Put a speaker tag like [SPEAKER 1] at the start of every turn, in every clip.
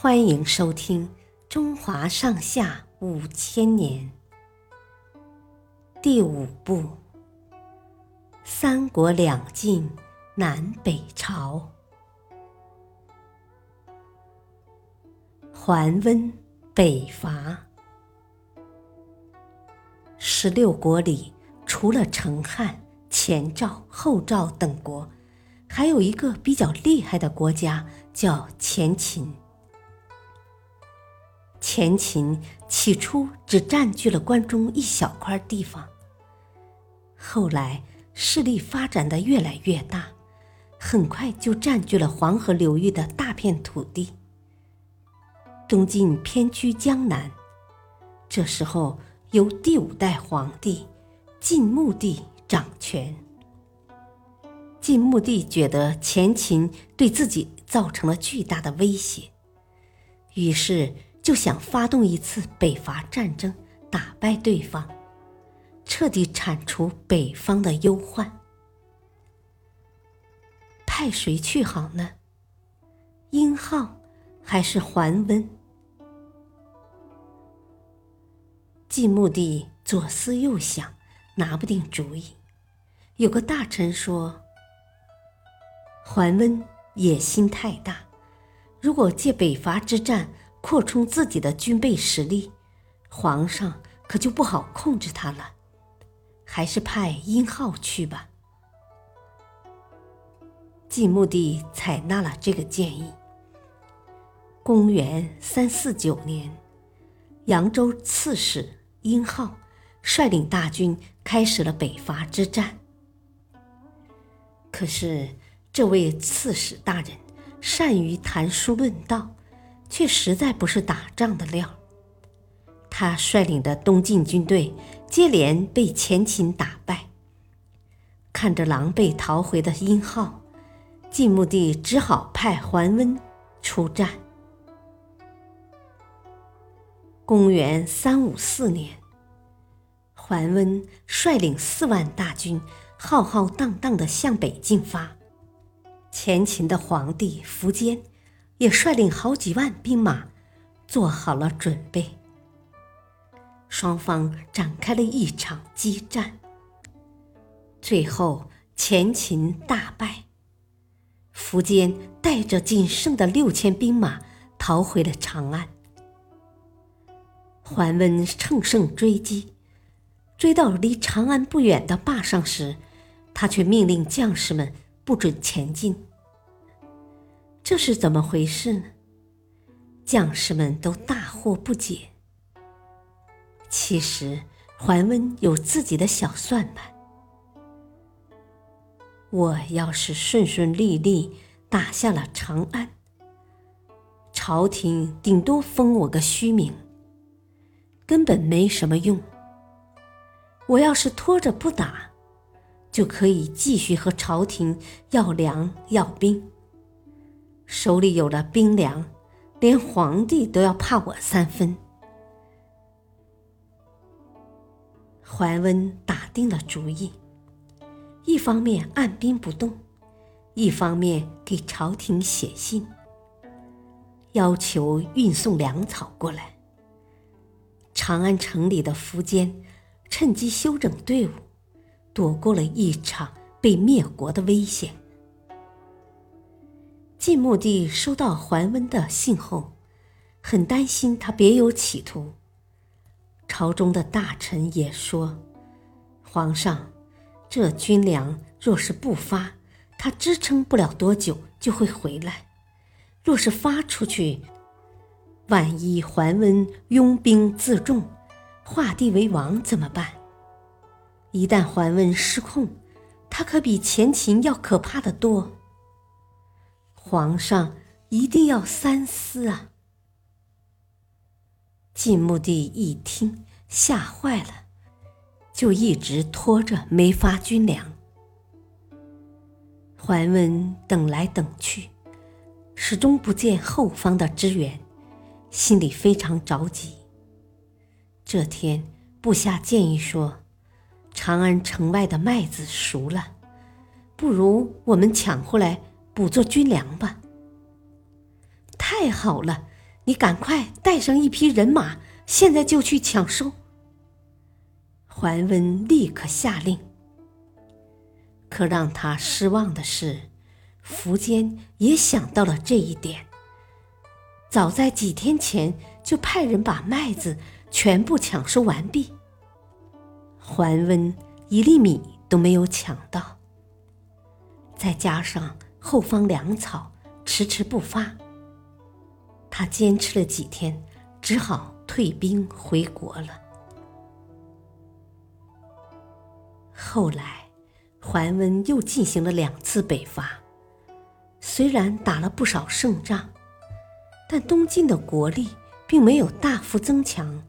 [SPEAKER 1] 欢迎收听《中华上下五千年》第五部《三国两晋南北朝》。桓温北伐，十六国里，除了成汉、前赵、后赵等国，还有一个比较厉害的国家，叫前秦。前秦起初只占据了关中一小块地方，后来势力发展的越来越大，很快就占据了黄河流域的大片土地。东晋偏居江南，这时候由第五代皇帝晋穆帝掌权。晋穆帝觉得前秦对自己造成了巨大的威胁，于是。就想发动一次北伐战争，打败对方，彻底铲除北方的忧患。派谁去好呢？殷浩还是桓温？晋穆帝左思右想，拿不定主意。有个大臣说：“桓温野心太大，如果借北伐之战。”扩充自己的军备实力，皇上可就不好控制他了。还是派殷浩去吧。晋穆帝采纳了这个建议。公元三四九年，扬州刺史殷浩率领大军开始了北伐之战。可是，这位刺史大人善于谈书论道。却实在不是打仗的料。他率领的东晋军队接连被前秦打败，看着狼狈逃回的殷浩，晋穆帝只好派桓温出战。公元三五四年，桓温率领四万大军，浩浩荡荡的向北进发。前秦的皇帝苻坚。也率领好几万兵马，做好了准备。双方展开了一场激战。最后，前秦大败，苻坚带着仅剩的六千兵马逃回了长安。桓温乘胜追击，追到离长安不远的坝上时，他却命令将士们不准前进。这是怎么回事呢？将士们都大惑不解。其实，桓温有自己的小算盘。我要是顺顺利利打下了长安，朝廷顶多封我个虚名，根本没什么用。我要是拖着不打，就可以继续和朝廷要粮要兵。手里有了兵粮，连皇帝都要怕我三分。桓温打定了主意，一方面按兵不动，一方面给朝廷写信，要求运送粮草过来。长安城里的苻坚趁机休整队伍，躲过了一场被灭国的危险。晋穆帝收到桓温的信后，很担心他别有企图。朝中的大臣也说：“皇上，这军粮若是不发，他支撑不了多久就会回来；若是发出去，万一桓温拥兵自重，画地为王怎么办？一旦桓温失控，他可比前秦要可怕的多。”皇上一定要三思啊！晋穆帝一听，吓坏了，就一直拖着没发军粮。桓温等来等去，始终不见后方的支援，心里非常着急。这天，部下建议说：“长安城外的麦子熟了，不如我们抢回来。”补做军粮吧。太好了，你赶快带上一批人马，现在就去抢收。”桓温立刻下令。可让他失望的是，苻坚也想到了这一点。早在几天前，就派人把麦子全部抢收完毕。桓温一粒米都没有抢到，再加上后方粮草迟迟不发，他坚持了几天，只好退兵回国了。后来。桓温又进行了两次北伐，虽然打了不少胜仗，但东晋的国力并没有大幅增强，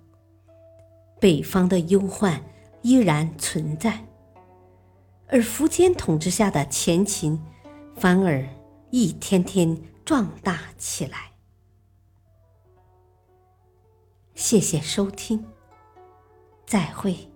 [SPEAKER 1] 北方的忧患依然存在，而苻坚统治下的前秦反而一天天壮大起来。谢谢收听，再会。